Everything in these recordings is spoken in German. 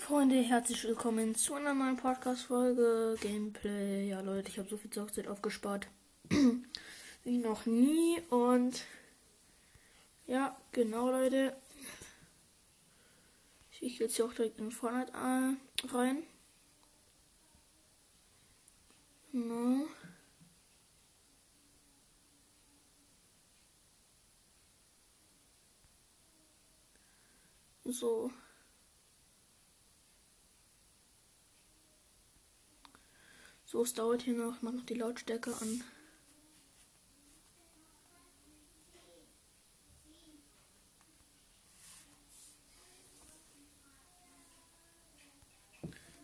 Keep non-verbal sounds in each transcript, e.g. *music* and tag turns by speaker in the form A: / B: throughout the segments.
A: Freunde, herzlich willkommen zu einer neuen Podcast-Folge Gameplay. Ja, Leute, ich habe so viel Zockzeit aufgespart *clears throat* wie noch nie und ja, genau, Leute. Ich gehe jetzt hier auch direkt in Fortnite rein. No. So. So, es dauert hier noch. Ich mach noch die Lautstärke an.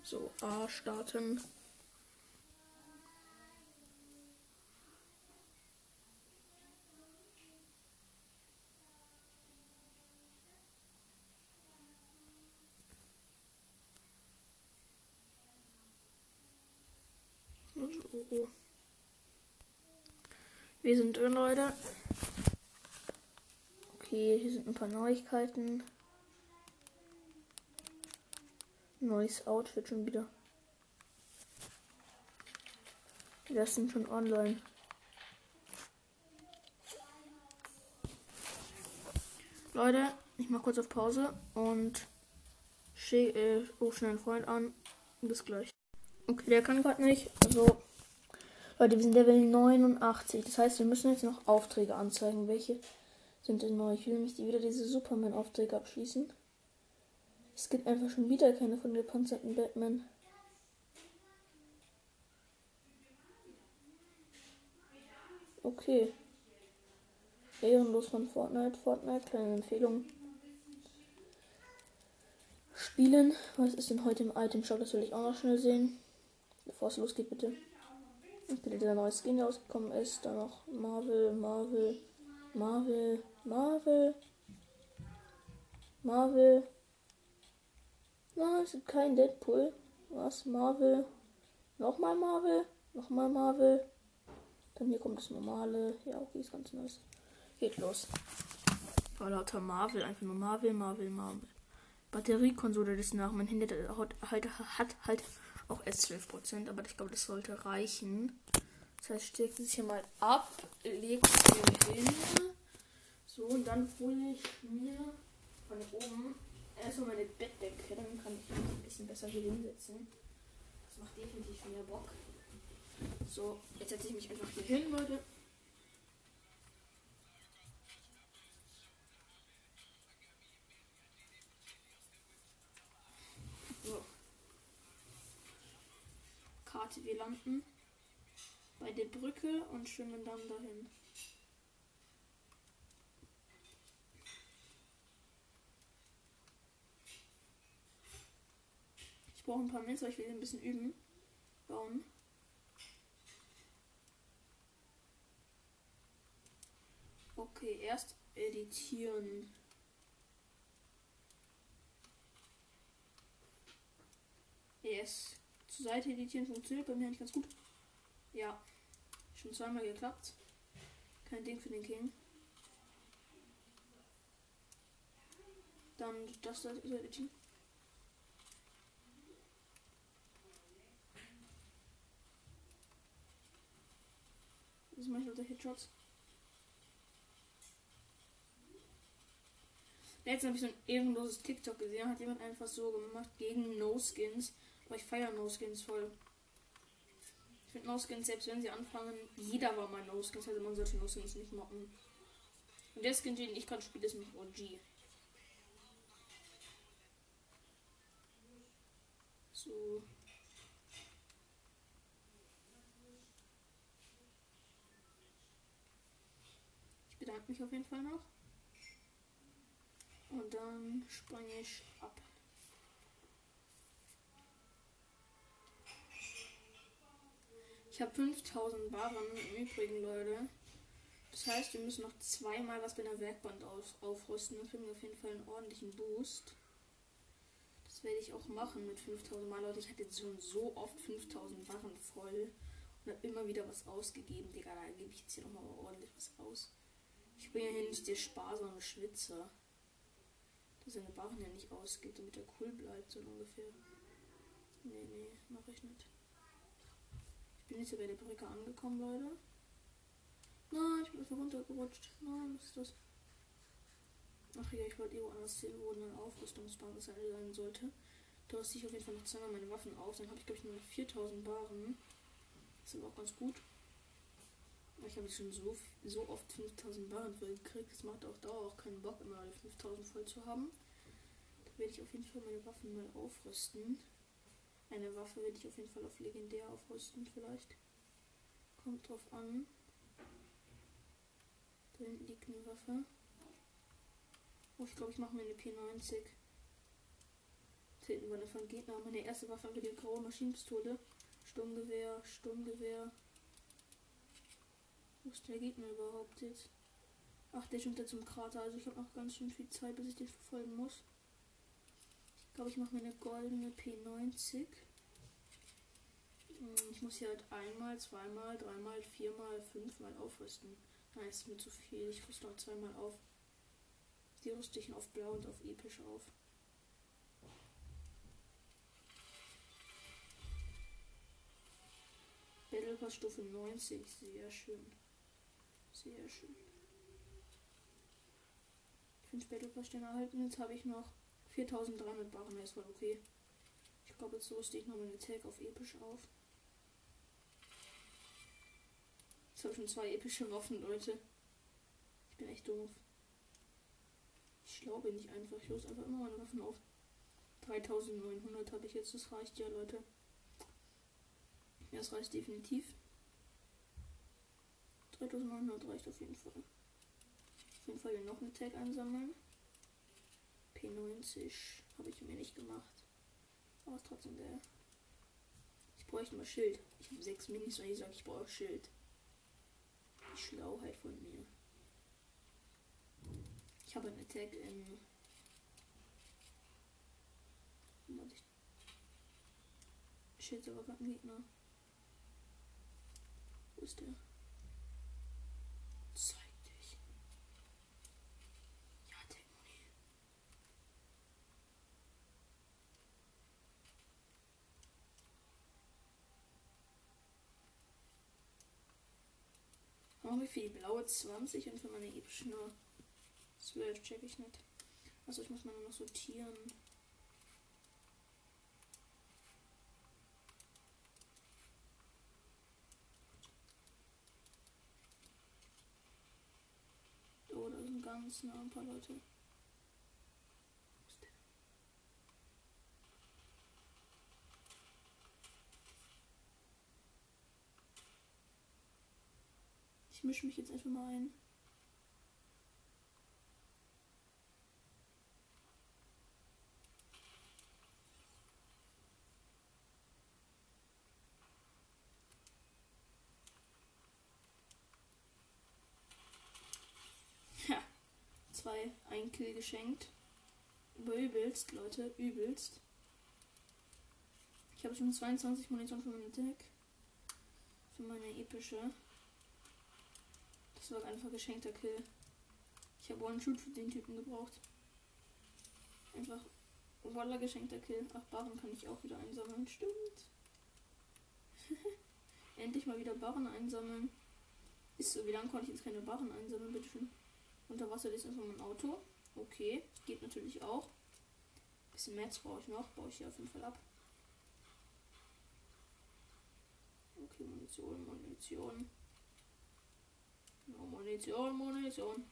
A: So, A starten. So. Wir sind drin, Leute. Okay, hier sind ein paar Neuigkeiten. Neues Outfit schon wieder. Das sind schon online. Leute, ich mach kurz auf Pause und schick, äh, ruf schnell einen Freund an. Bis gleich. Okay, der kann gerade nicht. Also, Leute, wir sind Level 89. Das heißt, wir müssen jetzt noch Aufträge anzeigen. Welche sind denn neu? Ich will nämlich wieder diese Superman-Aufträge abschließen. Es gibt einfach schon wieder keine von gepanzerten Batman. Okay. Ehrenlos von Fortnite. Fortnite, kleine Empfehlung. Spielen. Was ist denn heute im Item Shop? Das will ich auch noch schnell sehen. Bevor es losgeht, bitte. Bitte der neue Skin, der rausgekommen ist. Dann noch Marvel, Marvel, Marvel, Marvel, Marvel. Nein, es gibt kein Deadpool. Was? Marvel. Nochmal Marvel. Nochmal Marvel. Dann hier kommt das normale. Ja, okay, ist ganz nice. Geht los. War lauter Marvel. Einfach nur Marvel, Marvel, Marvel. Batteriekonsole des nach. Mein Handy hat, halt, hat halt auch erst 12%, aber ich glaube, das sollte reichen. Das heißt, steckt es hier mal ab, legt es hier hin. So, und dann hole ich mir von oben erstmal meine Bettdecke, dann kann ich mich ein bisschen besser hier hinsetzen. Das macht definitiv mehr Bock. So, jetzt setze ich mich einfach hier hin, Leute. So. Karte, wir landen bei der Brücke und schwimmen dann dahin. brauche ein paar aber ich will ein bisschen üben. Bauen. Okay, erst editieren. Yes. Zur Seite editieren funktioniert bei mir nicht ganz gut. Ja. Schon zweimal geklappt. Kein Ding für den King. Dann das da editieren. Das mache ich unter Headshots. Letztens habe ich so ein ehrenloses TikTok gesehen. Hat jemand einfach so gemacht gegen No-Skins. Aber ich feiere No-Skins voll. Ich finde No-Skins, selbst wenn sie anfangen, jeder war mal No-Skins. Also man sollte No-Skins nicht mocken. Und der Skin, den ich gerade spiele, ist mit OG. So. bedanke mich auf jeden Fall noch. Und dann springe ich ab. Ich habe 5000 Barren im Übrigen, Leute. Das heißt, wir müssen noch zweimal was bei der Werkband aus aufrüsten. Dann kriegen wir auf jeden Fall einen ordentlichen Boost. Das werde ich auch machen mit 5000 Mal, Leute. Ich hatte jetzt schon so oft 5000 Barren voll und habe immer wieder was ausgegeben. Digga, da gebe ich jetzt hier nochmal ordentlich was aus. Ich bin ja hier nicht der sparsame Schwitzer. der seine Barren ja nicht ausgibt, damit er cool bleibt, so ungefähr. Nee, nee, mache ich nicht. Ich bin jetzt bei der Brücke angekommen, Leute. Nein, ich bin einfach runtergerutscht. Nein, was ist das? Ach ja, ich wollte irgendwo anders hin, wo eine Aufrüstungsbasis sein sollte. Da rüste ich auf jeden Fall noch zweimal meine Waffen auf. Dann habe ich, glaube ich, nur 4000 Baren. Das ist aber auch ganz gut. Ich habe schon so, so oft 5000 Baren voll gekriegt. Das macht auch Dauer auch keinen Bock, immer alle 5000 voll zu haben. Da werde ich auf jeden Fall meine Waffen mal aufrüsten. Eine Waffe werde ich auf jeden Fall auf legendär aufrüsten, vielleicht. Kommt drauf an. Da hinten liegt eine Waffe. Oh, ich glaube, ich mache mir eine P90. Da hinten war eine von Gegner. Meine erste Waffe war die graue Maschinenpistole. Sturmgewehr, Sturmgewehr. Wo ist der Gegner überhaupt jetzt? Ach, der schwimmt da zum Krater. Also ich habe noch ganz schön viel Zeit, bis ich den verfolgen muss. Ich glaube, ich mache mir eine goldene P90. Hm, ich muss hier halt einmal, zweimal, dreimal, viermal, fünfmal aufrüsten. Nein, ist mir zu viel. Ich rüste noch zweimal auf. Die rüste ich auf blau und auf episch auf. Battle Pass Stufe 90. Sehr schön. Sehr schön. Finde Battle Pass Sterne erhalten. Jetzt habe ich noch 4300 Barren. Das war okay. Ich glaube, jetzt rüste ich noch meine Tag auf episch auf. Jetzt habe schon zwei epische Waffen, Leute. Ich bin echt doof. Ich schlau bin ich einfach. Ich los einfach immer meine Waffen auf. 3900 habe ich jetzt. Das reicht ja, Leute. Ja, das reicht definitiv. 3900 reicht auf jeden Fall. Auf jeden Fall hier noch eine Tag einsammeln. P90 habe ich mir nicht gemacht. Aber ist trotzdem der. Ich bräuchte mal Schild. Ich habe sechs Minis und ich sage, ich brauche Schild. Die Schlauheit von mir. Ich habe einen Attack. Warte. Schild aber gerade ein Gegner. Wo ist der? Zeig dich. Ja, Techmoni. Oh, wie viel? Blaue 20 und für meine epischen 12 check ich nicht. Also ich muss mal noch sortieren. Oh, da sind ganz nah ein paar Leute. Mische mich jetzt einfach mal ein. zwei ein Kill geschenkt. Übelst, Leute, übelst. Ich habe schon 22 Munition für mein Deck. Für meine epische. Das war einfach geschenkter Kill. Ich habe One-Shoot für den Typen gebraucht. Einfach Waller geschenkter Kill. Ach, Barren kann ich auch wieder einsammeln. Stimmt. *laughs* Endlich mal wieder Barren einsammeln. Ist so, wie lange konnte ich jetzt keine Barren einsammeln, bitteschön? Unter Wasser ist erstmal mein Auto. Okay, geht natürlich auch. Bisschen Metz brauche ich noch. Baue ich hier auf jeden Fall ab. Okay, Munition, Munition. Munition, Munition.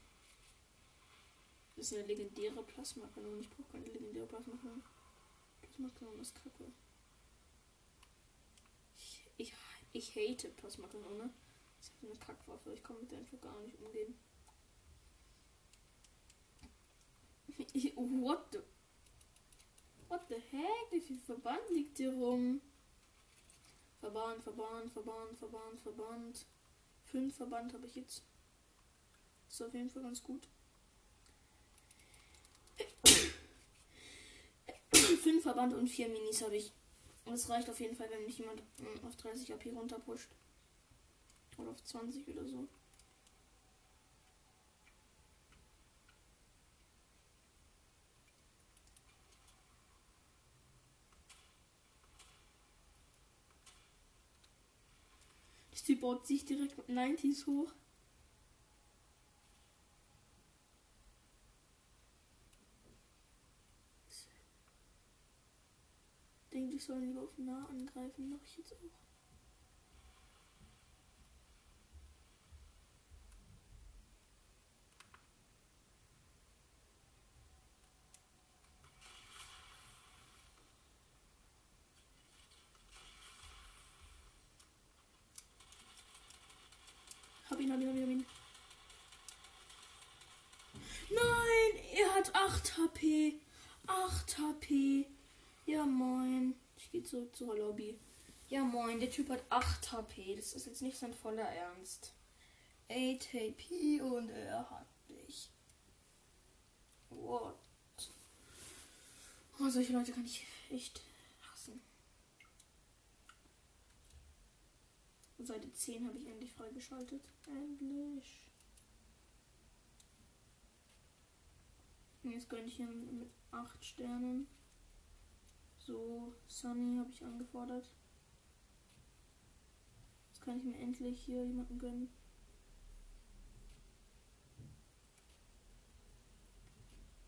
A: Das ist eine legendäre Plasmakanone. Ich brauche keine legendäre Plasmakanone. Plasmakanone ist kacke. Ich, ich, ich hate Plasmakanone. Das ist eine Kackwaffe. Ich kann mit der einfach gar nicht umgehen. *laughs* What the? What the heck? Wie viel Verband liegt hier rum? Verband, Verband, Verband, Verband, Verband. Fünf Verband habe ich jetzt. Ist auf jeden Fall ganz gut. Fünf Verband und vier Minis habe ich. Und das reicht auf jeden Fall, wenn mich jemand hm, auf 30 AP runterpusht. Oder auf 20 oder so. Sie baut sich direkt mit 90s hoch. Denke ich soll lieber auf nah angreifen, mache ich jetzt auch. Hab ihn, hab ihn, hab ihn, hab ihn. Nein, er hat 8 HP. 8 HP. Ja, moin. Ich gehe zurück zur Lobby. Ja, moin. Der Typ hat 8 HP. Das ist jetzt nicht sein voller Ernst. 8 HP und er hat mich. What? Oh, solche Leute kann ich echt hassen. Seite 10 habe ich endlich freigeschaltet. Endlich. Jetzt gönne ich hier mit 8 Sternen. So, Sunny habe ich angefordert. Jetzt kann ich mir endlich hier jemanden gönnen.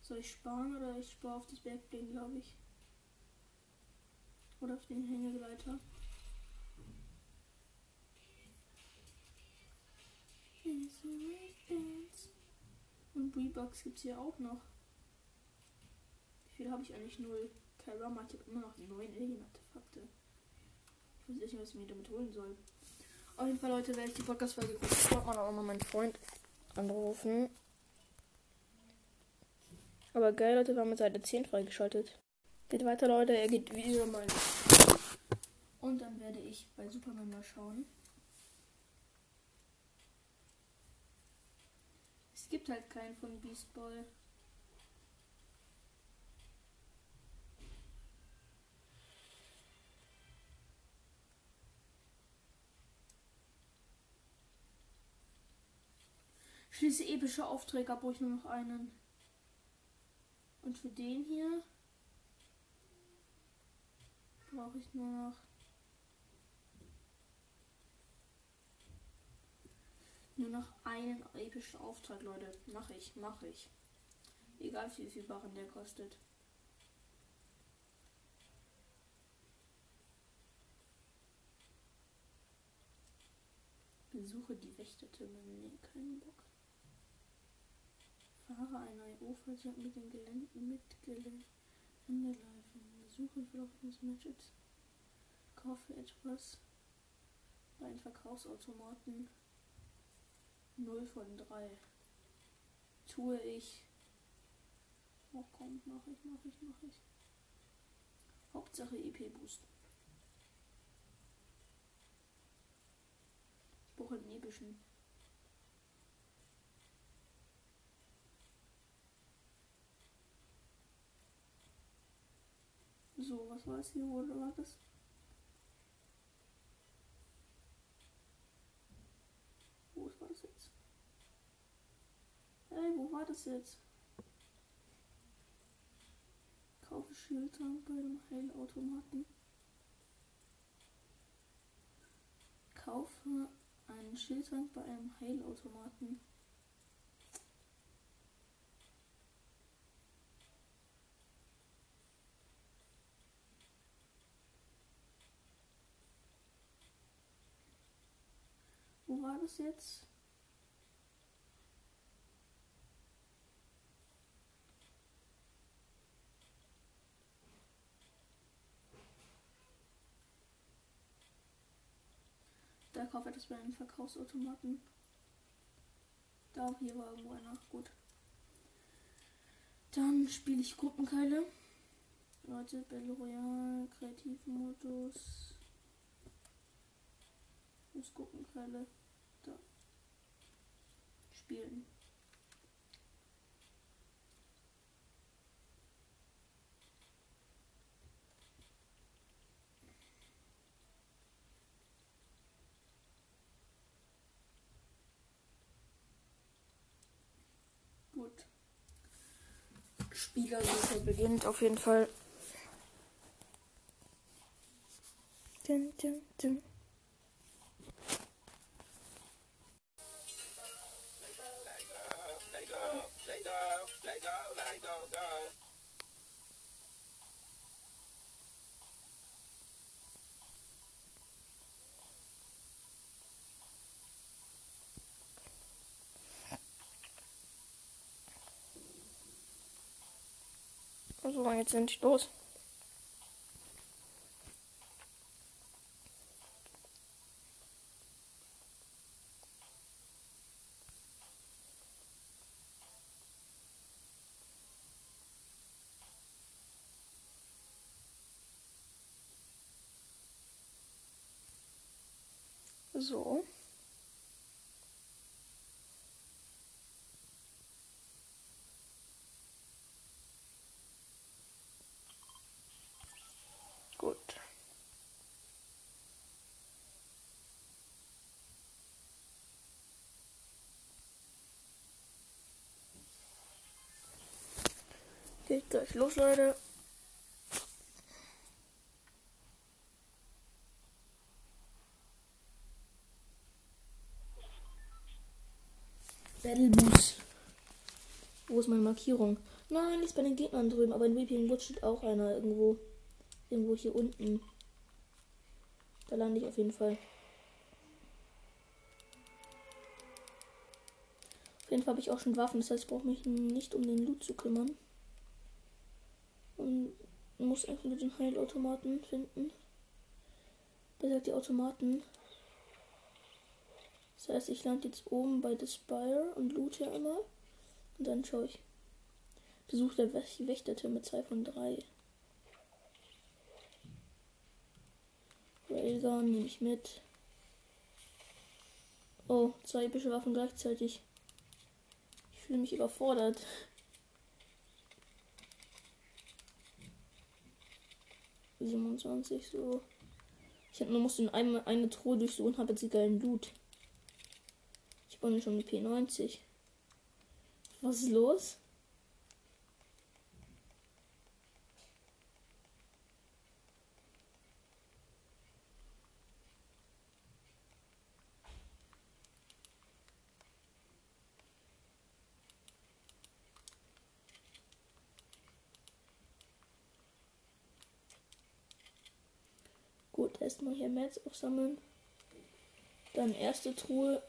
A: Soll ich sparen oder ich spare auf das Backbling, glaube ich. Oder auf den Hängegleiter. Und Rebucks gibt es hier auch noch. Viel habe ich eigentlich? Null. Karama, ich habe immer noch neun Alien-Artefakte. Ich weiß nicht, was ich mir damit holen soll. Auf jeden Fall, Leute, werde ich die Podcast-Folge wollte mal auch mal meinen Freund anrufen. Aber geil, Leute, wir haben mit Seite 10 freigeschaltet. Geht weiter, Leute. Er geht wieder mal. Und dann werde ich bei Superman mal schauen. Es gibt halt keinen von Beast Schließe epische Aufträge ab, ich nur noch einen. Und für den hier brauche ich nur noch nur noch einen epischen Auftrag, Leute. Mache ich, mache ich. Egal wie viel Barren der kostet. Besuche die Wächtertürme. Nee, keinen Bock. Fahre ein IO-Fahrzeug mit den Geländen mit Verlauf des Matches. Kaufe etwas bei einem Verkaufsautomaten. 0 von 3. Tue ich. Oh komm, mach ich, mach ich, mach ich. Hauptsache EP boosten. Ich brauche einen So, was war es hier? Oder war das? Wo war das jetzt? Ey, wo war das jetzt? Kaufe Schildtank bei dem Heilautomaten. Kaufe einen Schildtank bei einem Heilautomaten. Wo war das jetzt? Da kaufe ich das bei einem Verkaufsautomaten. Da, hier war irgendwo einer. Gut. Dann spiele ich Gruppenkeile. Leute, Battle Royale, Kreativmodus. Muss Gruppenkeile. Da. Spielen. Gut. Spielersuche beginnt auf jeden Fall. Dun, dun, dun. So, jetzt sind ich los. So. Gut. Geht gleich los, Leute. Battle Boost. Wo ist meine Markierung? Nein, nicht bei den Gegnern drüben, aber in Weeping Wood steht auch einer irgendwo. Irgendwo hier unten. Da lande ich auf jeden Fall. Auf jeden Fall habe ich auch schon Waffen, das heißt, ich brauche mich nicht um den Loot zu kümmern. Und muss einfach nur den Heilautomaten finden. Besser die Automaten. Das heißt, ich lande jetzt oben bei The Spire und loot hier einmal. Und dann schaue ich. Besuch der Wächterte mit 2 von 3. Railgun nehme ich mit. Oh, zwei epische Waffen gleichzeitig. Ich fühle mich überfordert. Siebenundzwanzig so. Ich habe nur musste in einem, eine Truhe durchsuchen, habe jetzt die geilen Loot. Ich bin schon mit P90. Was ist los? Gut, erstmal hier Mats aufsammeln. Dann erste Truhe.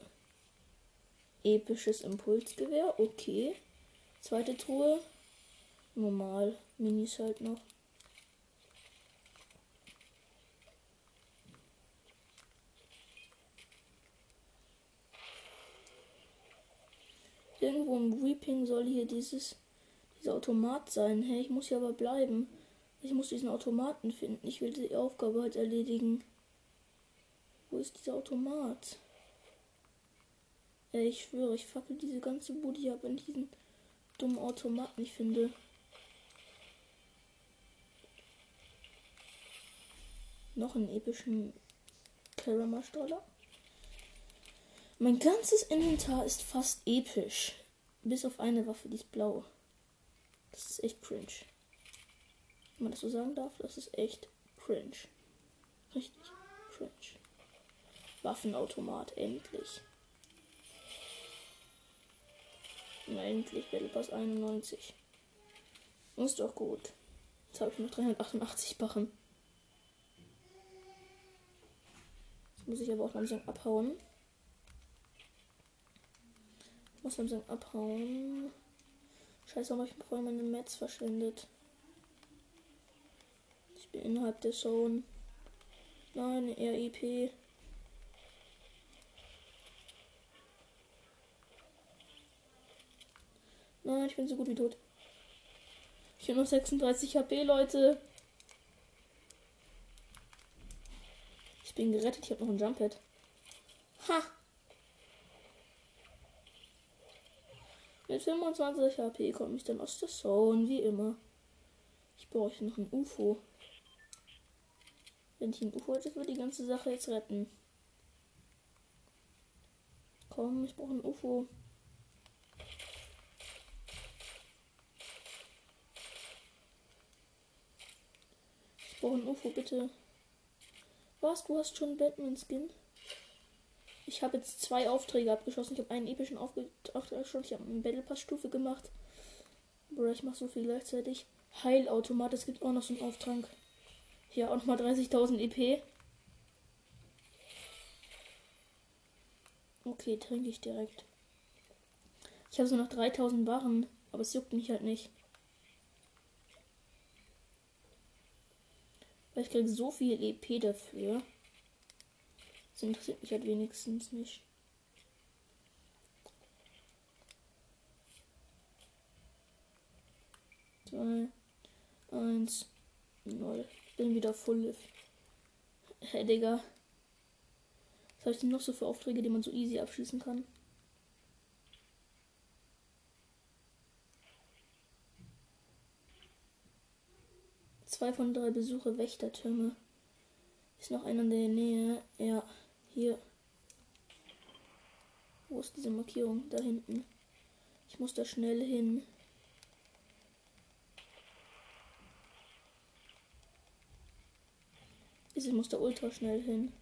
A: Episches Impulsgewehr. Okay. Zweite Truhe. Normal. Minis halt noch. Irgendwo im Weeping soll hier dieses dieser Automat sein. Hey, ich muss hier aber bleiben. Ich muss diesen Automaten finden. Ich will die Aufgabe halt erledigen. Wo ist dieser Automat? Ey, ich schwöre, ich fackel diese ganze Bude ab, wenn ich diesen dummen Automat nicht finde. Noch einen epischen Karama-Stoller. Mein ganzes Inventar ist fast episch. Bis auf eine Waffe, die ist blau. Das ist echt cringe. Wenn man das so sagen darf, das ist echt cringe. Richtig cringe. Waffenautomat, endlich. Na, endlich Battle Pass 91. Ist doch gut. Jetzt habe ich noch 388 Barren. Jetzt muss ich aber auch langsam abhauen. Ich muss langsam abhauen. Scheiße, habe ich vorher meine Mets verschwendet. Innerhalb der Zone. Nein, REP. Nein, ich bin so gut wie tot. Ich habe noch 36 HP, Leute. Ich bin gerettet, ich habe noch ein Jump Pad. Ha! Mit 25 HP komme ich dann aus der Zone, wie immer. Ich brauche noch ein UFO. Wenn ich UFO hätte, würde die ganze Sache jetzt retten. Komm, ich brauche ein UFO. Ich brauche ein UFO, bitte. Was? Du hast schon Batman-Skin? Ich habe jetzt zwei Aufträge abgeschlossen. Ich habe einen epischen Auftrag abgeschlossen. Ich habe eine Battle Pass Stufe gemacht. Bruder, ich mache so viel gleichzeitig. Heilautomat, es gibt auch noch so einen Auftrag. Hier auch nochmal 30.000 EP. Okay, trinke ich direkt. Ich habe so noch 3000 Barren, aber es juckt mich halt nicht. Weil ich kriege so viel EP dafür. Das interessiert mich halt wenigstens nicht. Zwei, eins, null. Bin wieder voll. Hä, Digga. Was habe ich denn noch so für Aufträge, die man so easy abschließen kann? Zwei von drei Besuche Wächtertürme. Ist noch einer in der Nähe. Ja, hier. Wo ist diese Markierung? Da hinten. Ich muss da schnell hin. Ich muss da ultra schnell hin.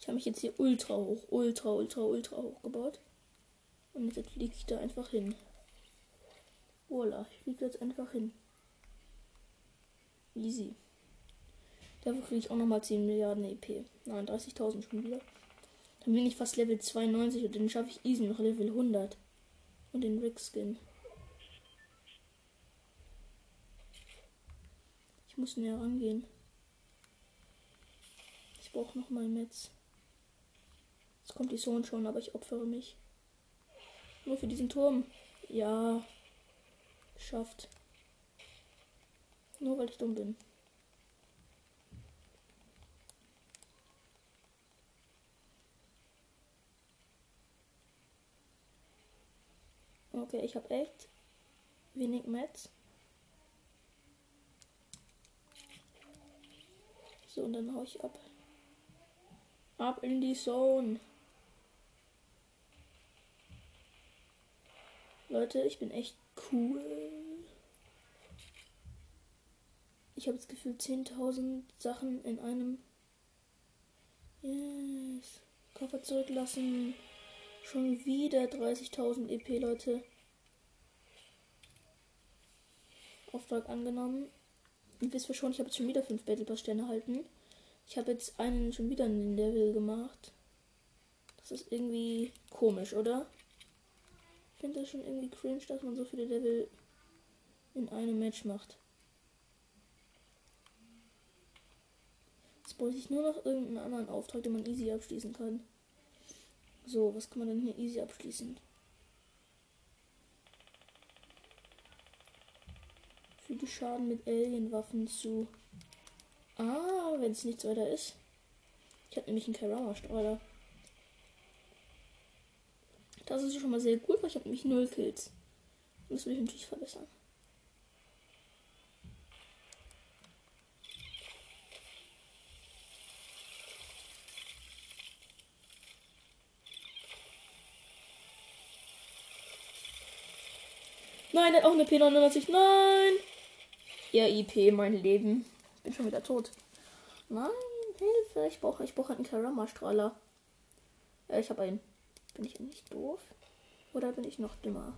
A: Ich habe mich jetzt hier ultra hoch, ultra, ultra, ultra hoch gebaut. Und jetzt fliege ich da einfach hin. Voila, ich fliege jetzt einfach hin. Easy. Dafür kriege ich auch nochmal 10 Milliarden EP. Nein, 30.000 schon wieder. Dann bin ich fast Level 92 und dann schaffe ich easy noch Level 100. Und den Rick Skin. Muss näher rangehen. Ich brauche noch mal Metz. Jetzt kommt die Zone schon, aber ich opfere mich. Nur für diesen Turm. Ja. Geschafft. Nur weil ich dumm bin. Okay, ich habe echt wenig Metz. So, und dann hau ich ab. Ab in die Zone. Leute, ich bin echt cool. Ich habe das Gefühl 10.000 Sachen in einem. Yes. Koffer zurücklassen. Schon wieder 30.000 EP, Leute. Auftrag angenommen. Und wisst ihr schon, ich habe schon wieder 5 Battle Pass Sterne erhalten. Ich habe jetzt einen schon wieder in den Level gemacht. Das ist irgendwie komisch, oder? Ich finde das schon irgendwie cringe, dass man so viele Level in einem Match macht. Jetzt brauche ich nur noch irgendeinen anderen Auftrag, den man easy abschließen kann. So, was kann man denn hier easy abschließen? Füge Schaden mit Alienwaffen zu. Ah, wenn es nichts weiter ist. Ich habe nämlich einen Karama-Strahler. Das ist schon mal sehr gut, weil ich habe nämlich null Kills. Das will ich natürlich verbessern. Nein, er hat auch eine P99. Nein! Ja, IP, mein Leben. Ich bin schon wieder tot. Nein, Hilfe. Ich brauche ich brauch einen Karama-Strahler. Ja, ich habe einen. Bin ich nicht doof? Oder bin ich noch dümmer?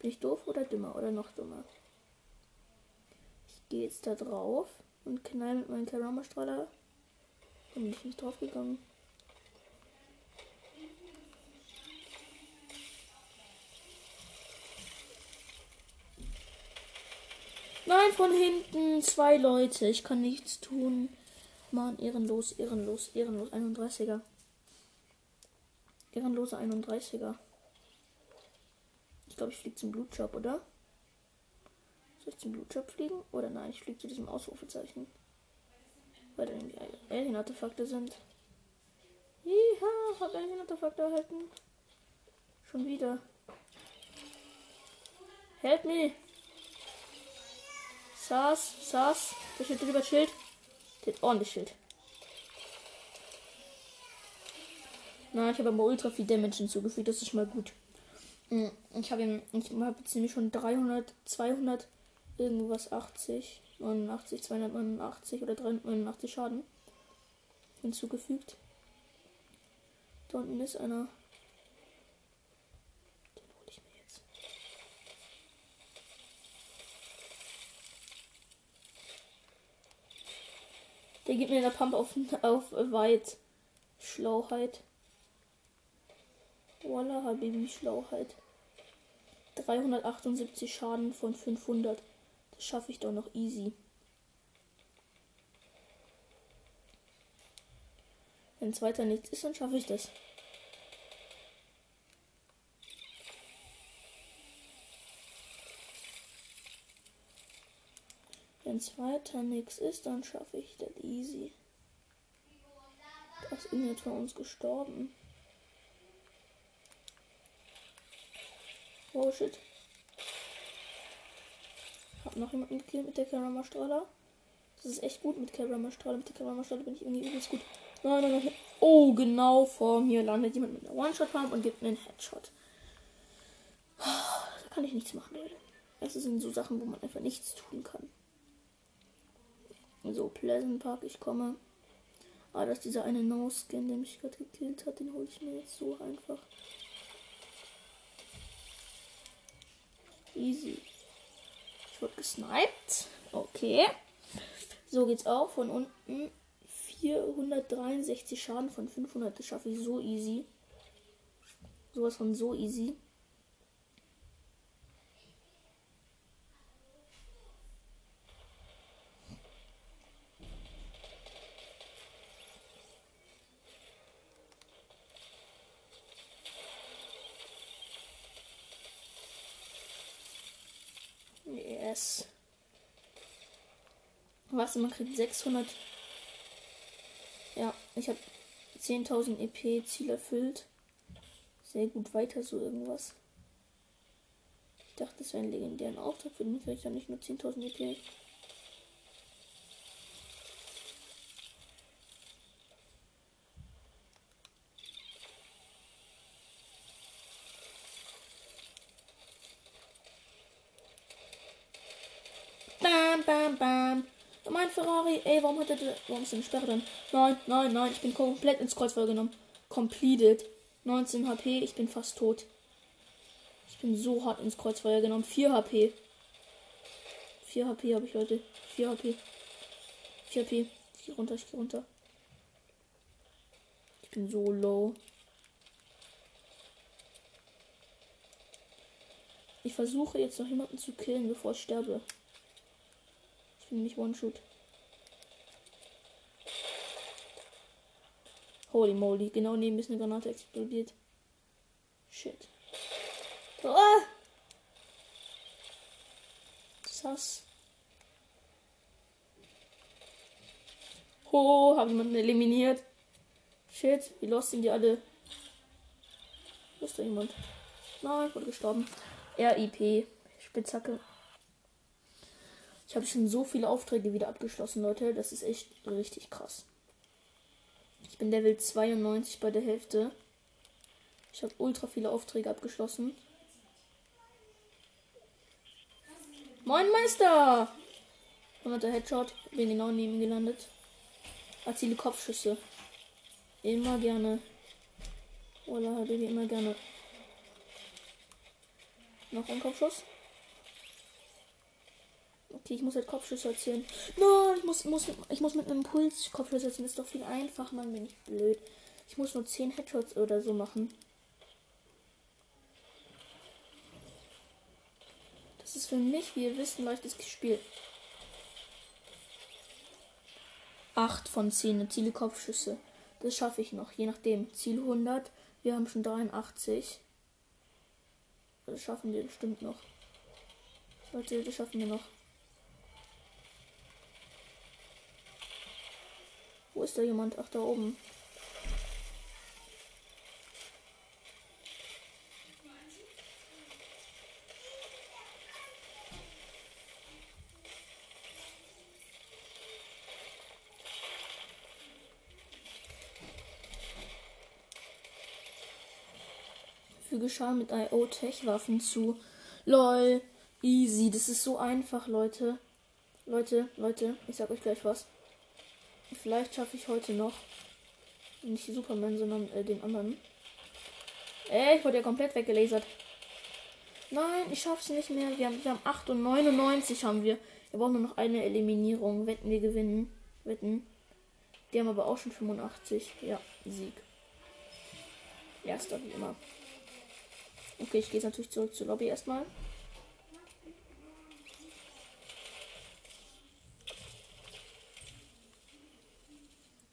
A: Bin ich doof oder dümmer? Oder noch dümmer? Ich gehe jetzt da drauf und knall mit meinem Karama-Strahler. Bin ich nicht drauf Nein, von hinten zwei Leute. Ich kann nichts tun. Mann, ehrenlos, ehrenlos, ehrenlos. 31er. Ehrenlose 31er. Ich glaube, ich fliege zum Blutjob, oder? Soll ich zum Blutjob fliegen? Oder nein, ich fliege zu diesem Ausrufezeichen. Weil da irgendwie Alien-Artefakte sind. Ja, hab Alien-Artefakte erhalten. Schon wieder. Help me! Saß, saß. Der Schild drüber Schild. Der hat ordentlich Schild. Na, ich habe aber ultra viel Damage hinzugefügt. Das ist mal gut. Hm, ich habe ihm, ich habe jetzt nämlich schon 300, 200, irgendwas 80, 89, 289 oder 389 Schaden hinzugefügt. Da unten ist einer. Der gibt mir der Pump auf, auf weit. Schlauheit. Voila, Habibi, Schlauheit. 378 Schaden von 500. Das schaffe ich doch noch easy. Wenn es weiter nichts ist, dann schaffe ich das. Wenn es weiter nichts ist, dann schaffe ich das easy. Da ist irgendjemand von uns gestorben. Oh shit. Hab noch jemanden gekillt mit der Karama-Strahler. Das ist echt gut mit Karama-Strahler. Mit der Karama-Strahler bin ich irgendwie übelst gut. Nein, nein, nein. Oh, genau vor mir landet jemand mit einer One-Shot-Pump und gibt mir einen Headshot. Da kann ich nichts machen, Leute. Das sind so Sachen, wo man einfach nichts tun kann. So, Pleasant Park, ich komme. Ah, das ist dieser eine No-Skin, der mich gerade gekillt hat. Den hole ich mir jetzt so einfach. Easy. Ich wurde gesniped. Okay. So geht's auch. Von unten 463 Schaden von 500. Das schaffe ich so easy. Sowas von so easy. Yes. Was, man kriegt 600. Ja, ich habe 10.000 EP Ziel erfüllt. Sehr gut, weiter so irgendwas. Ich dachte, das wäre ein legendären Auftrag für mich, weil ich ja nicht nur 10.000 EP. Bam, bam, bam. Mein Ferrari. Ey, warum hat er. Warum ist Sperre drin? Nein, nein, nein. Ich bin komplett ins Kreuzfeuer genommen. Completed. 19 HP. Ich bin fast tot. Ich bin so hart ins Kreuzfeuer genommen. 4 HP. 4 HP habe ich, Leute. 4 HP. 4 HP. Ich geh runter, ich geh runter. Ich bin so low. Ich versuche jetzt noch jemanden zu killen, bevor ich sterbe. Ich bin nicht One-Shoot. Holy moly, genau neben ist eine Granate explodiert. Shit. Ah! Sass. Oh, habe jemanden eliminiert. Shit, wie lost sind die alle? Wo ist da jemand? Nein, ich wurde gestorben. RIP. Spitzhacke. Ich habe schon so viele Aufträge wieder abgeschlossen, Leute. Das ist echt richtig krass. Ich bin Level 92 bei der Hälfte. Ich habe ultra viele Aufträge abgeschlossen. Moin Meister! 100er Headshot. Bin genau neben ihm gelandet. Erziele Kopfschüsse. Immer gerne. Oder hatte ich immer gerne. Noch ein Kopfschuss. Okay, ich muss halt Kopfschüsse erzählen. Nein, ich muss, muss, ich muss mit einem Impuls Kopfschüsse erzählen. Das ist doch viel einfacher, man bin ich blöd. Ich muss nur 10 Headshots oder so machen. Das ist für mich, wie ihr wisst, ein leichtes Spiel. 8 von 10 Ziele Kopfschüsse. Das schaffe ich noch, je nachdem. Ziel 100. Wir haben schon 83. Das schaffen wir bestimmt noch. Leute, das schaffen wir noch. Wo ist da jemand? Ach, da oben. Füge Schaden mit IO-Tech-Waffen zu. Lol. Easy. Das ist so einfach, Leute. Leute, Leute, ich sag euch gleich was. Vielleicht schaffe ich heute noch. Nicht Superman, sondern äh, den anderen. Ey, ich wurde ja komplett weggelasert. Nein, ich schaff's nicht mehr. Wir haben, wir haben 8 und 99 haben wir. Wir brauchen nur noch eine Eliminierung. Wetten, wir gewinnen. Wetten. Die haben aber auch schon 85. Ja, Sieg. Erster wie immer. Okay, ich gehe natürlich zurück zur Lobby erstmal.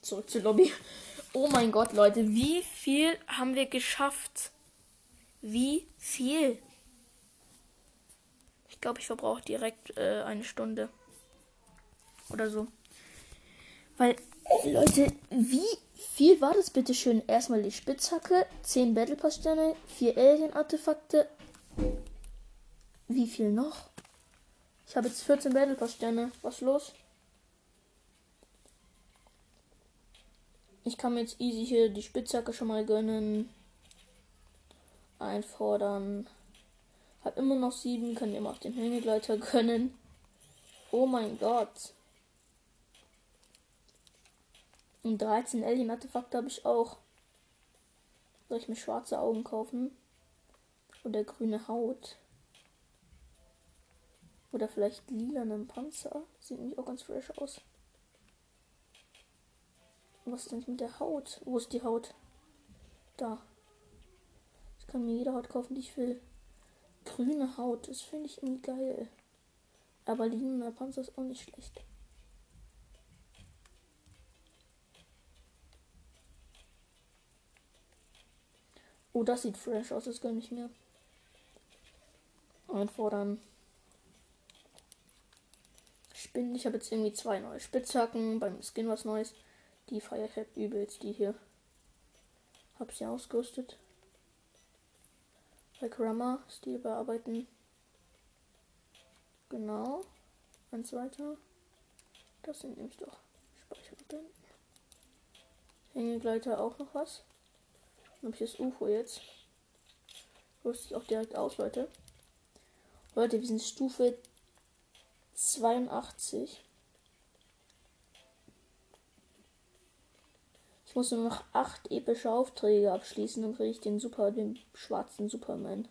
A: Zurück zur Lobby. Oh mein Gott, Leute, wie viel haben wir geschafft? Wie viel? Ich glaube, ich verbrauche direkt äh, eine Stunde. Oder so. Weil, Leute, wie viel war das bitte schön? Erstmal die Spitzhacke, 10 Battle Pass Sterne, 4 Alien-Artefakte. Wie viel noch? Ich habe jetzt 14 Battle Pass Sterne. Was los? Ich kann mir jetzt easy hier die Spitzhacke schon mal gönnen. Einfordern. Hab immer noch sieben, kann mir auch den Hängegleiter gönnen. Oh mein Gott. Und 13 Alien-Artefakte habe ich auch. Soll ich mir schwarze Augen kaufen? Oder grüne Haut? Oder vielleicht lilanen Panzer? Sieht nämlich auch ganz fresh aus. Was ist denn mit der Haut? Wo ist die Haut? Da. Ich kann mir jede Haut kaufen, die ich will. Grüne Haut, das finde ich irgendwie geil. Aber lilaner Panzer ist auch nicht schlecht. Oh, das sieht fresh aus, das gönne ich mir. Einfordern. Spinnen. Ich habe jetzt irgendwie zwei neue Spitzhacken. Beim Skin was Neues. Die feiere ich halt übelst. Die hier. Hab sie ausgerüstet. Bei Grammar. Stil bearbeiten. Genau. Eins weiter. Das sind nämlich doch Speicherbetten. Hängegleiter auch noch was habe ich das UFO jetzt. Rüste ich auch direkt aus, Leute. Leute, wir sind Stufe 82. Ich muss nur noch acht epische Aufträge abschließen, dann kriege ich den Super, den schwarzen Superman.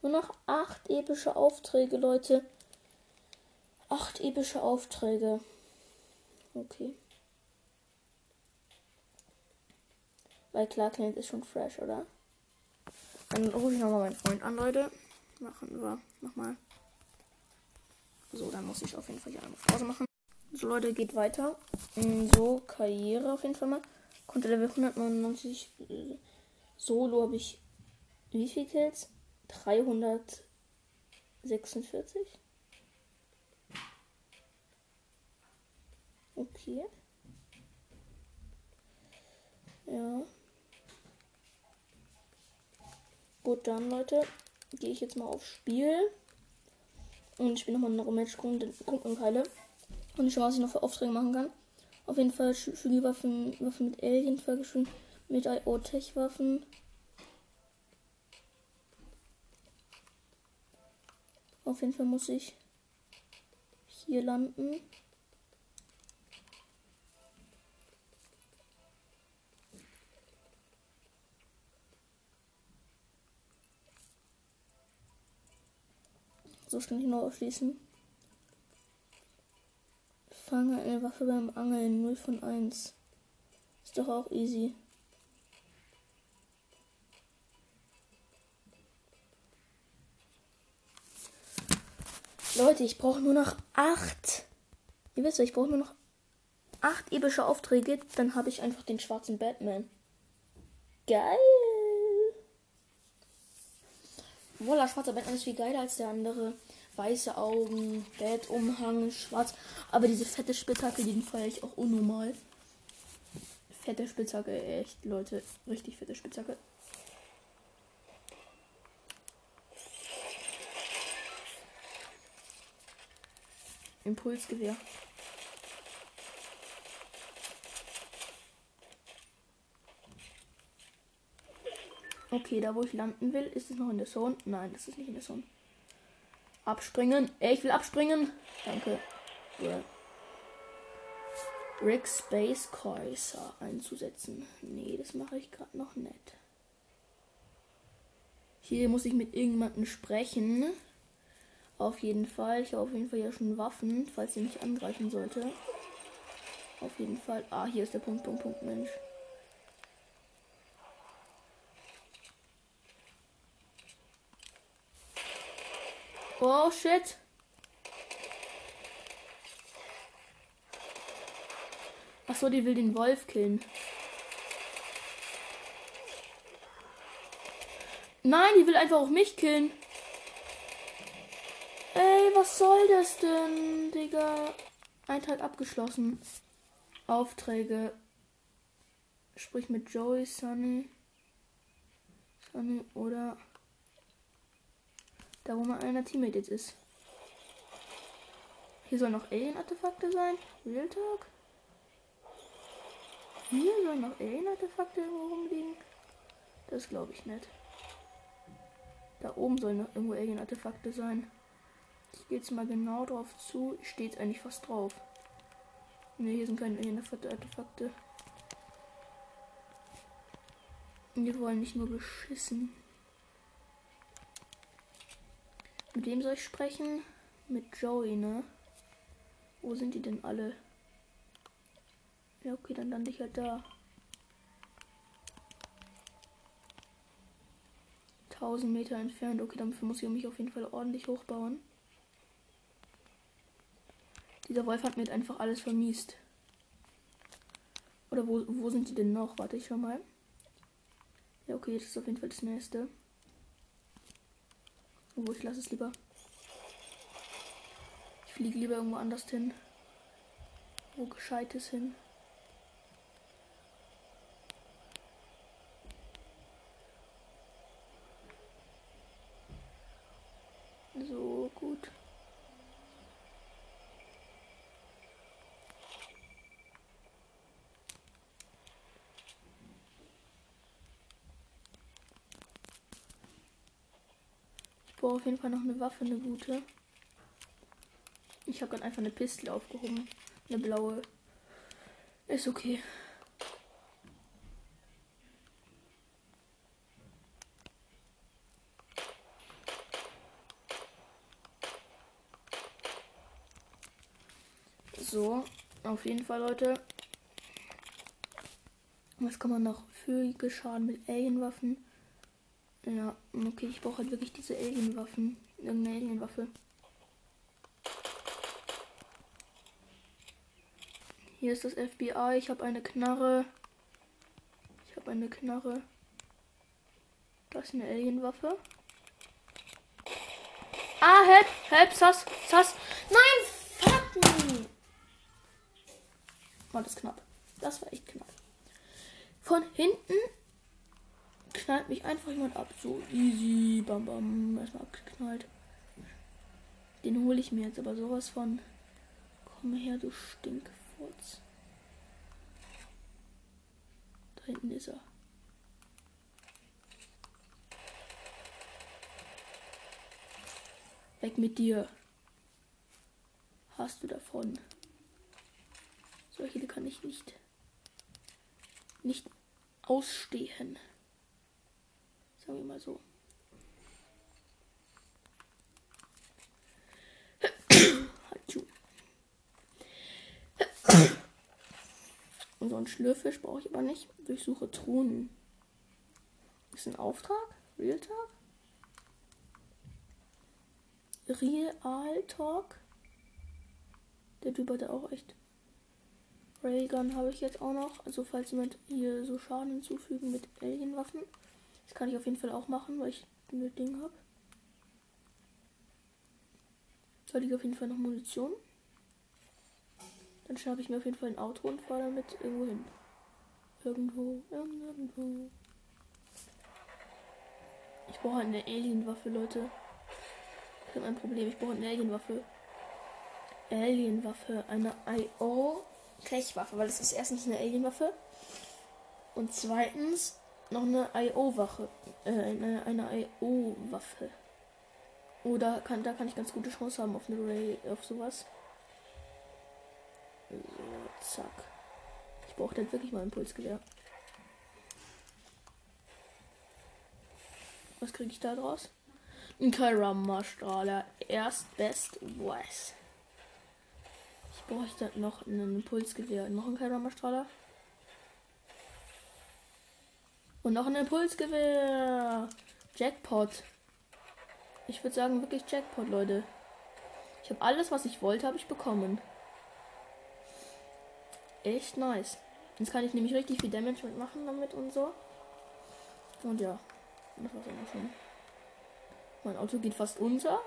A: Nur noch acht epische Aufträge, Leute. Acht epische Aufträge. Okay. Weil klar klingt ist schon fresh, oder? Dann rufe ich nochmal meinen Freund an, Leute. Machen wir nochmal. So, dann muss ich auf jeden Fall hier eine Pause machen. So, Leute, geht weiter. Mm, so, Karriere auf jeden Fall mal. Konnte Level 199. Solo habe ich wie viel Kills? 346. Okay. Ja. Gut, dann, Leute, gehe ich jetzt mal auf Spiel. Und ich spiele nochmal eine Match Grundkeile. Und ich schaue, was ich noch für Aufträge machen kann. Auf jeden Fall die Waffen, mit Alien, Folgeschwingen mit IO-Tech-Waffen. Auf jeden Fall muss ich hier landen. So schnell noch aufschließen. Fange eine Waffe beim Angeln 0 von 1. Ist doch auch easy. Leute, ich brauche nur noch acht. Ihr wisst ja, ich brauche nur noch acht epische Aufträge. Dann habe ich einfach den schwarzen Batman. Geil. Voila, schwarzer Batman ist viel geiler als der andere. Weiße Augen, Bettumhang, schwarz. Aber diese fette Spitzhacke, die feiere ich auch unnormal. Fette Spitzhacke, echt, Leute. Richtig fette Spitzhacke. Impulsgewehr. Okay, da wo ich landen will, ist es noch in der Zone. Nein, das ist nicht in der Zone. Abspringen. Ich will abspringen. Danke. Yeah. Rick Space Coiser einzusetzen. Nee, das mache ich gerade noch nicht. Hier muss ich mit irgendjemandem sprechen. Auf jeden Fall. Ich habe auf jeden Fall ja schon Waffen, falls sie mich angreifen sollte. Auf jeden Fall. Ah, hier ist der Punkt, Punkt, Punkt, Mensch. Oh, shit. Achso, die will den Wolf killen. Nein, die will einfach auch mich killen. Ey, was soll das denn, Digga? Eintrag abgeschlossen. Aufträge. Sprich mit Joey, Sunny. Sunny oder da, wo mein einer Teammate jetzt ist. Hier sollen noch Alien-Artefakte sein. Real Talk. Hier sollen noch Alien-Artefakte irgendwo rumliegen. Das glaube ich nicht. Da oben sollen noch irgendwo Alien-Artefakte sein. Ich gehe jetzt mal genau drauf zu. Steht eigentlich fast drauf. Ne, hier sind keine Alien-Artefakte. Wir wollen nicht nur beschissen. Mit wem soll ich sprechen? Mit Joey, ne? Wo sind die denn alle? Ja, okay, dann lande ich halt da. 1000 Meter entfernt. Okay, dafür muss ich mich auf jeden Fall ordentlich hochbauen. Dieser Wolf hat mir jetzt einfach alles vermiest. Oder wo, wo sind die denn noch? Warte ich schon mal. Ja, okay, das ist auf jeden Fall das nächste. Wo ich lasse es lieber. Ich fliege lieber irgendwo anders hin. Wo gescheites hin. So gut. Ich brauche auf jeden Fall noch eine Waffe, eine gute. Ich habe gerade einfach eine Pistole aufgehoben. Eine blaue. Ist okay. So, auf jeden Fall, Leute. Was kann man noch für Schaden mit Alien-Waffen? Ja, okay, ich brauche halt wirklich diese Alien-Waffen. Irgendeine Alien-Waffe. Hier ist das FBI. Ich habe eine Knarre. Ich habe eine Knarre. Das ist eine Alien-Waffe. Ah, help, help, sass, sass. Nein, fuck me. War das knapp. Das war echt knapp. Von hinten knallt mich einfach jemand ab. So easy. Bam, bam. Erstmal abgeknallt. Den hole ich mir jetzt aber sowas von. Komm her, du Stinkfurz. Da hinten ist er. Weg mit dir. Hast du davon. Solche kann ich nicht. Nicht ausstehen. Sagen wir mal so. Und so einen Schlürfisch brauche ich aber nicht. Durchsuche Truhen. Ist ein Auftrag? Real Talk? Real Talk? Der Typ hatte auch echt. Raygun habe ich jetzt auch noch. Also falls jemand hier so Schaden hinzufügen mit Alienwaffen. Das kann ich auf jeden Fall auch machen, weil ich ein Ding habe. Da liegt auf jeden Fall noch Munition. Dann schnappe ich mir auf jeden Fall ein Auto und fahre damit irgendwo hin. Irgendwo, irgendwo. Ich brauche halt eine Alienwaffe, Leute. Ich habe ein Problem. Ich brauche eine Alienwaffe. Alienwaffe. Eine IO Klechwaffe, weil das ist erstens eine Alienwaffe. Und zweitens noch eine IO-Waffe. Äh, eine, eine IO-Waffe. Oder kann, da kann ich ganz gute Chance haben auf eine Ray, auf sowas. So, zack. Ich brauche dann wirklich mal ein Impulsgewehr. Was kriege ich da draus? Ein Kairama-Strahler. Erst Best West. Ich bräuchte noch einen Impulsgewehr. Noch ein Kairama-Strahler. Und noch ein Impulsgewehr. Jackpot. Ich würde sagen, wirklich Jackpot, Leute. Ich habe alles, was ich wollte, habe ich bekommen. Echt nice. Jetzt kann ich nämlich richtig viel Damage mitmachen damit und so. Und ja, das war's immer schon. Mein Auto geht fast unter.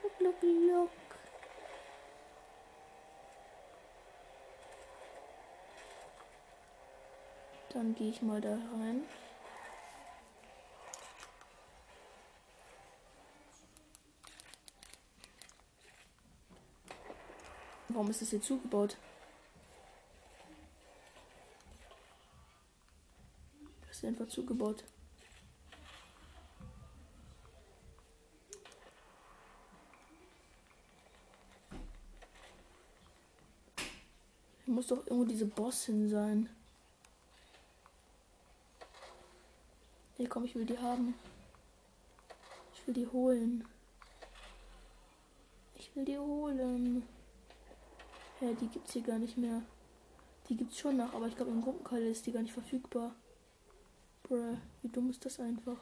A: Gluck, gluck, gluck. Dann gehe ich mal da rein. Warum ist das hier zugebaut? Das ist einfach zugebaut. Muss doch irgendwo diese Boss hin sein. Hier komm, ich will die haben. Ich will die holen. Ich will die holen. Hä, die gibt's hier gar nicht mehr. Die gibt's schon noch, aber ich glaube im Gruppenkeil ist die gar nicht verfügbar. Bruh, wie dumm ist das einfach?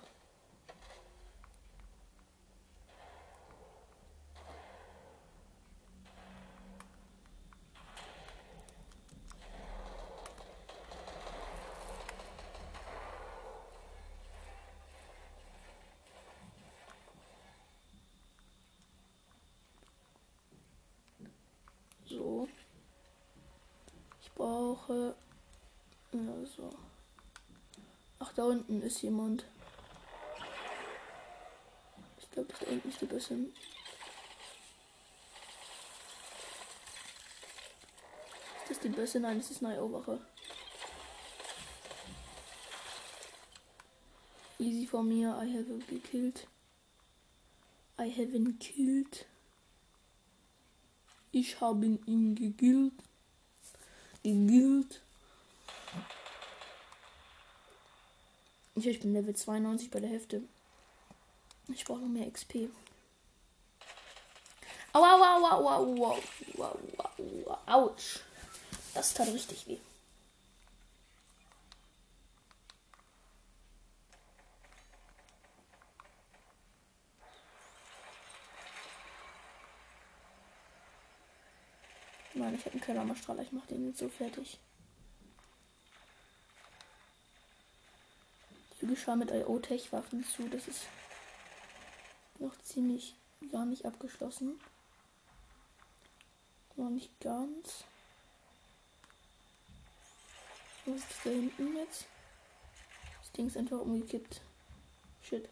A: So. Ich brauche. Ja, so. Ach, da unten ist jemand. Ich glaube, das ist die bisschen. Ist das die Beste? Nein, das ist eine Eroberer. Easy for me, I have gekillt. I haven't killed. Ich habe ihn gegillt. Gegillt. Ich, ich bin Level 92 bei der Hälfte. Ich brauche noch mehr XP. Aua, aua, aua, aua, aua, aua, Autsch. Das tat richtig weh. Mann, ich habe einen Kellermerstrahler. Ich mache den jetzt so fertig. Fügeschar mit IO-Tech-Waffen zu. Das ist noch ziemlich gar nicht abgeschlossen. Noch nicht ganz. Was ist da hinten jetzt? Das Ding ist einfach umgekippt. Shit.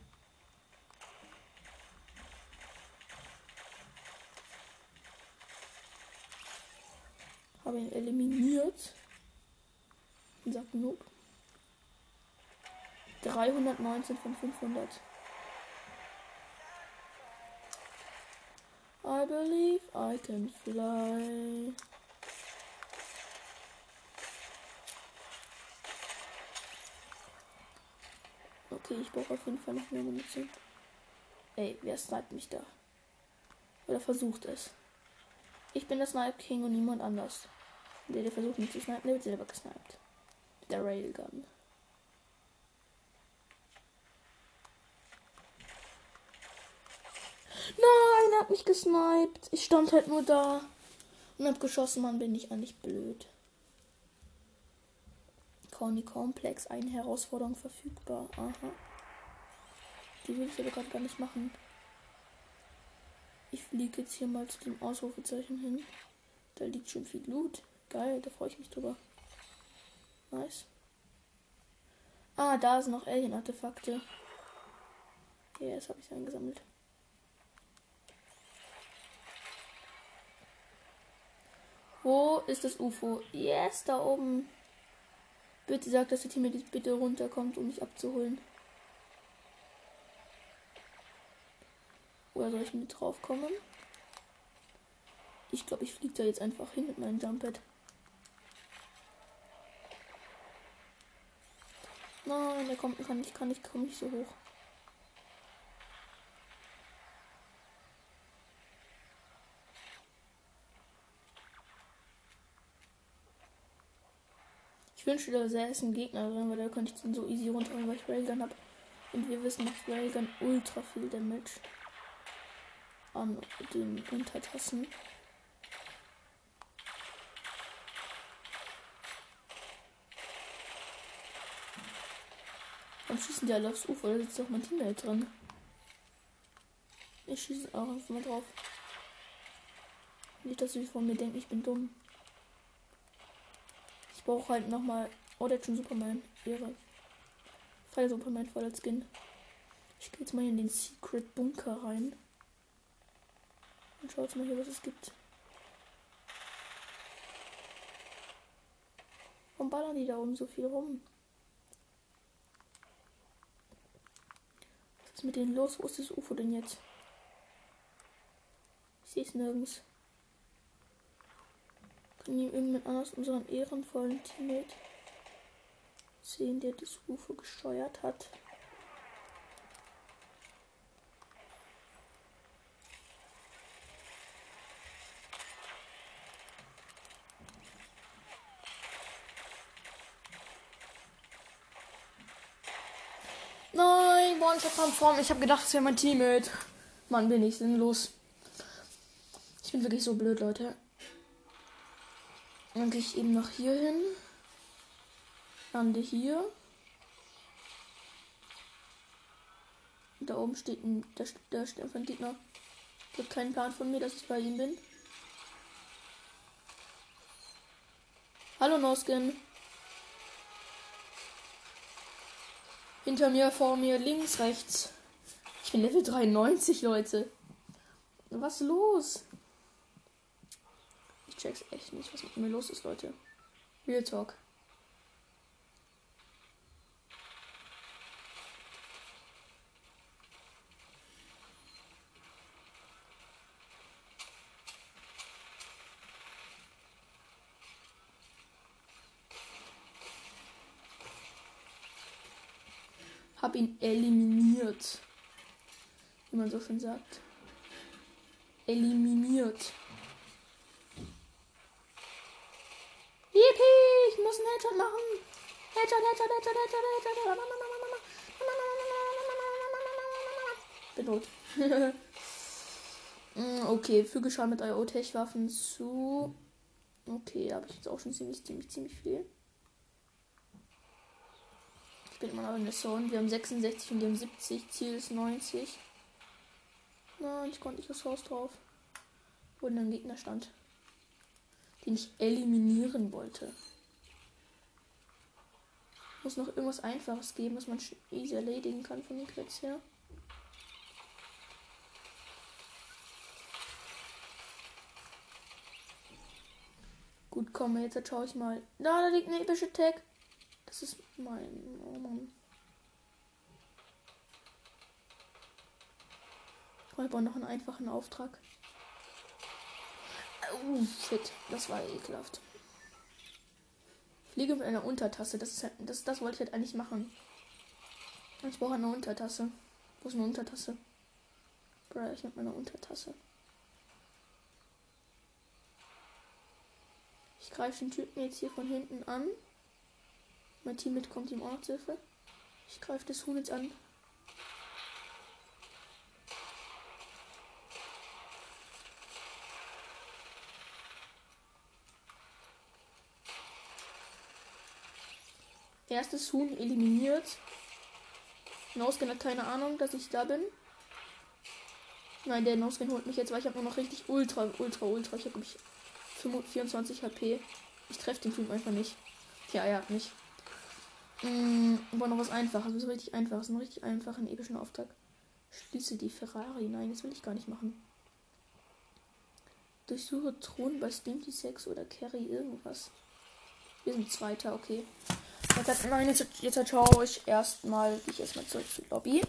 A: Habe ihn eliminiert. Sagt Noob. 319 von 500. I believe I can fly. Okay, ich brauche auf jeden Fall noch mehr Munition. Ey, wer sniped mich da? Oder versucht es? Ich bin der Snipe King und niemand anders. Der, der versucht mich zu snipen, der wird selber gesniped. Der Railgun. Nein, er hat mich gesniped. Ich stand halt nur da und hab geschossen. Mann, bin ich eigentlich blöd. Corny Complex, eine Herausforderung verfügbar. Aha. Die will ich aber gerade gar nicht machen. Ich fliege jetzt hier mal zu dem Ausrufezeichen hin. Da liegt schon viel Loot. Geil, da freue ich mich drüber. Nice. Ah, da sind noch Alien-Artefakte. Ja, yes, habe ich eingesammelt. Wo ist das UFO? Yes, da oben. Bitte sagt, dass der Team bitte runterkommt, um mich abzuholen. Oder soll ich mit drauf kommen? Ich glaube, ich fliege da jetzt einfach hin mit meinem Jumppad. Nein, der kommt, kann ich, kann ich, komme nicht so hoch. Ich wünschte, da sähe es ein Gegner drin, weil da könnte ich den so easy runter, weil ich Railgun habe. Und wir wissen, dass Railgun ultra viel Damage an den Untertassen Warum schießen die alle aufs Ufer? Da sitzt doch mein Teammate drin. Ich schieße auch einfach mal drauf. Nicht, dass sie von mir denken, ich bin dumm. Ich brauche halt nochmal. Oh, der hat schon Superman. Ehre. Fall Superman voll als Skin. Ich gehe jetzt mal in den Secret Bunker rein. Und schau jetzt mal hier, was es gibt. Warum ballern die da oben so viel rum? Ist mit denen los? Wo ist das UFO denn jetzt? Ich sehe es nirgends. Kann ihm irgendjemand anders unseren ehrenvollen Teammate sehen, der das UFO gesteuert hat? Vor Ich habe gedacht, es wäre mein Teammate. Mann, bin ich sinnlos. Ich bin wirklich so blöd, Leute. Dann gehe ich eben nach hier hin. Lande hier. Da oben steht ein, steht einfach ein Gegner. Ich habe keinen Plan von mir, dass ich bei ihm bin. Hallo Noskin. Hinter mir, vor mir, links, rechts. Ich bin Level 93, Leute. Was los? Ich check's echt nicht, was mit mir los ist, Leute. Real Talk. Hab ihn eliminiert. Wie man so schön sagt. Eliminiert. Yippie, ich muss einen Headshot machen. Headshot, Headshot, Headshot, Headshot, Headshot. Bin tot. okay, füge Schaden mit IO-Tech-Waffen zu. Okay, habe ich jetzt auch schon ziemlich, ziemlich, ziemlich viel. Bin immer noch in der Zone. Wir haben 66 und die haben 70. Ziel ist 90. Nein, ich konnte nicht das Haus drauf. Wo ein Gegner stand den ich eliminieren wollte. Muss noch irgendwas Einfaches geben, was man easy erledigen kann von den Quets her. Gut, komm, jetzt schaue ich mal. Da, da liegt eine epische Tag. Das ist mein. Oh Mann. Ich brauche noch einen einfachen Auftrag. Oh, shit. Das war ekelhaft. Fliege mit einer Untertasse. Das, ist das, das wollte ich halt eigentlich machen. Ich brauche eine Untertasse. Wo ist eine Untertasse? Bro, ich mit meiner Untertasse. Ich greife den Typen jetzt hier von hinten an. Mein Team mitkommt ihm auch noch zu Hilfe. Ich greife das Huhn jetzt an. Erstes Huhn eliminiert. Noskin hat keine Ahnung, dass ich da bin. Nein, der Noskin holt mich jetzt, weil ich habe nur noch richtig ultra, ultra, ultra. Ich habe ich 24 HP. Ich treffe den Typ einfach nicht. Ja, er hat mich. Hm, aber noch was einfaches. Ist richtig einfach. Das ist ein richtig einfacher, epischen Auftrag. Schließe die Ferrari. Nein, das will ich gar nicht machen. Durchsuche Thron bei Stinky Sex oder Carry irgendwas. Wir sind Zweiter, okay. Jetzt, nein, jetzt, jetzt schaue ich erstmal, ich erstmal zurück zur Lobby.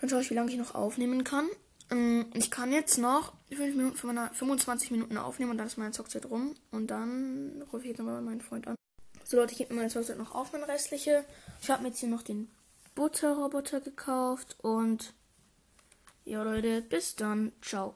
A: Dann schaue ich, wie lange ich noch aufnehmen kann. Ähm, ich kann jetzt noch 5 Minuten, 25 Minuten aufnehmen und dann ist meine Zockzeit rum. Und dann rufe ich jetzt nochmal meinen Freund an. So Leute, ich gebe meine Zockzeit noch auf, meine restliche. Ich habe mir jetzt hier noch den Butterroboter gekauft und ja Leute, bis dann. Ciao.